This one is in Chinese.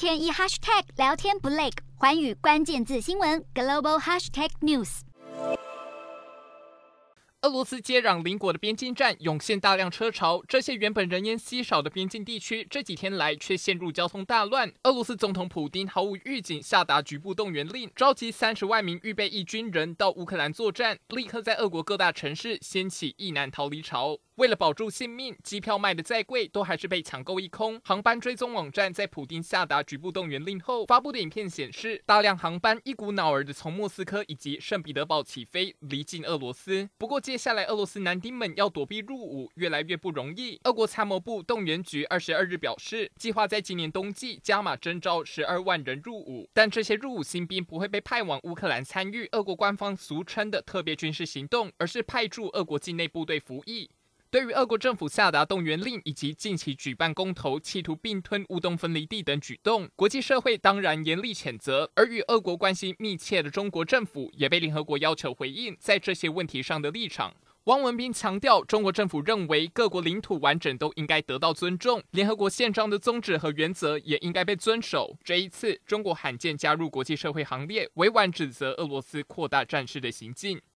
天一 hashtag 聊天不累，寰宇关键字新闻 global hashtag news。俄罗斯接壤邻国的边境站涌现大量车潮，这些原本人烟稀少的边境地区，这几天来却陷入交通大乱。俄罗斯总统普丁毫无预警下达局部动员令，召集三十万名预备役军人到乌克兰作战，立刻在俄国各大城市掀起一难逃离潮。为了保住性命，机票卖得再贵，都还是被抢购一空。航班追踪网站在普丁下达局部动员令后发布的影片显示，大量航班一股脑儿的从莫斯科以及圣彼得堡起飞，离境俄罗斯。不过，接下来俄罗斯男丁们要躲避入伍，越来越不容易。俄国参谋部动员局二十二日表示，计划在今年冬季加码征召十二万人入伍，但这些入伍新兵不会被派往乌克兰参与俄国官方俗称的特别军事行动，而是派驻俄国境内部队服役。对于俄国政府下达动员令以及近期举办公投，企图并吞乌东分离地等举动，国际社会当然严厉谴责。而与俄国关系密切的中国政府也被联合国要求回应在这些问题上的立场。汪文斌强调，中国政府认为各国领土完整都应该得到尊重，联合国宪章的宗旨和原则也应该被遵守。这一次，中国罕见加入国际社会行列，委婉指责俄罗斯扩大战事的行径。